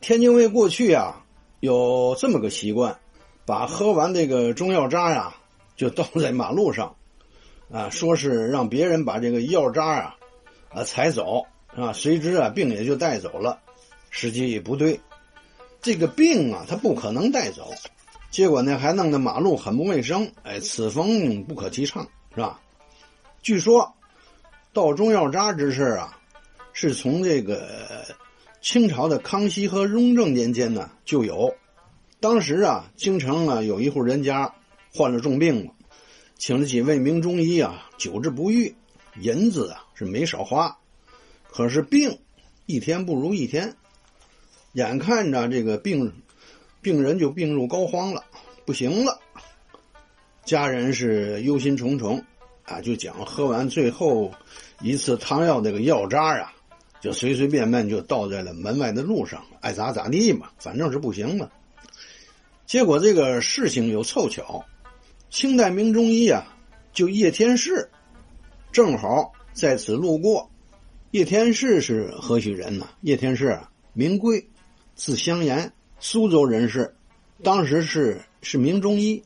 天津卫过去啊有这么个习惯，把喝完这个中药渣呀就倒在马路上，啊，说是让别人把这个药渣啊啊踩走啊，随之啊病也就带走了。实际也不对，这个病啊它不可能带走，结果呢还弄得马路很不卫生，哎，此风不可提倡，是吧？据说倒中药渣之事啊。是从这个清朝的康熙和雍正年间呢就有，当时啊京城啊有一户人家患了重病了，请了几位名中医啊久治不愈，银子啊是没少花，可是病一天不如一天，眼看着这个病病人就病入膏肓了，不行了，家人是忧心忡忡啊，就讲喝完最后一次汤药这个药渣啊。就随随便便就倒在了门外的路上，爱咋咋地嘛，反正是不行嘛。结果这个事情有凑巧，清代名中医啊，就叶天士，正好在此路过。叶天士是何许人呢？叶天士名贵，字香岩，苏州人士，当时是是名中医，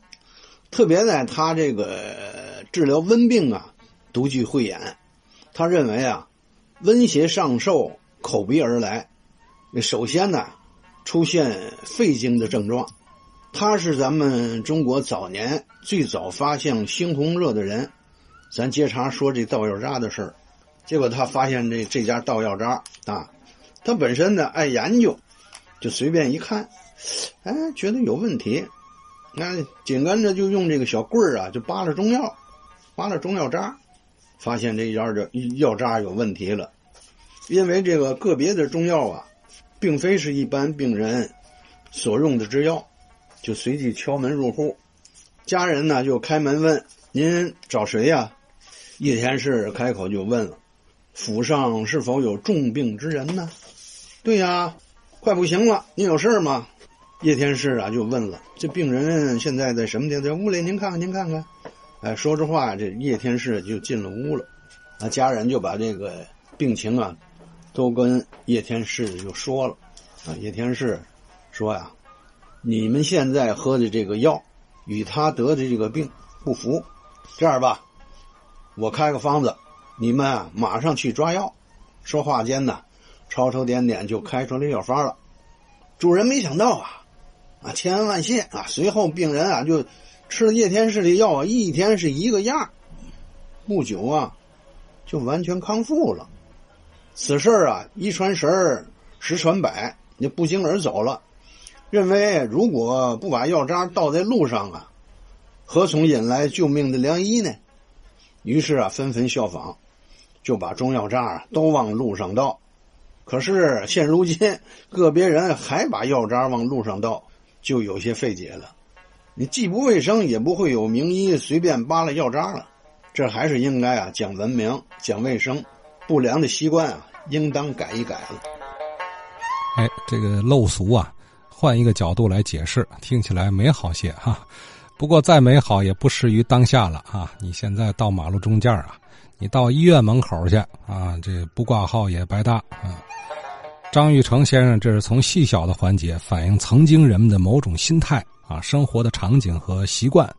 特别在他这个治疗温病啊，独具慧眼。他认为啊。温邪上受，口鼻而来。首先呢，出现肺经的症状。他是咱们中国早年最早发现猩红热的人。咱接茬说这倒药渣的事儿。结果他发现这这家倒药渣啊，他本身呢爱研究，就随便一看，哎，觉得有问题。那紧跟着就用这个小棍儿啊，就扒拉中药，扒拉中药渣。发现这药这药渣有问题了，因为这个个别的中药啊，并非是一般病人所用的之药，就随即敲门入户，家人呢就开门问：“您找谁呀？”叶天士开口就问了：“府上是否有重病之人呢？”“对呀，快不行了，您有事吗？”叶天士啊就问了：“这病人现在在什么地方在屋里？您看看，您看看。”哎，说着话，这叶天士就进了屋了，啊，家人就把这个病情啊，都跟叶天士就说了，啊，叶天士说呀，你们现在喝的这个药，与他得的这个病不符，这样吧，我开个方子，你们啊马上去抓药。说话间呢，抄抄点点就开出来药方了。主人没想到啊，啊，千恩万谢啊。随后病人啊就。吃了叶天士的药啊，一天是一个样不久啊，就完全康复了。此事啊，一传十，十传百，就不胫而走了。认为如果不把药渣倒在路上啊，何从引来救命的良医呢？于是啊，纷纷效仿，就把中药渣啊都往路上倒。可是现如今，个别人还把药渣往路上倒，就有些费解了。你既不卫生，也不会有名医随便扒拉药渣了。这还是应该啊讲文明、讲卫生，不良的习惯啊应当改一改了。哎，这个陋俗啊，换一个角度来解释，听起来美好些哈。不过再美好也不适于当下了啊！你现在到马路中间啊，你到医院门口去啊，这不挂号也白搭啊。张玉成先生这是从细小的环节反映曾经人们的某种心态。啊，生活的场景和习惯，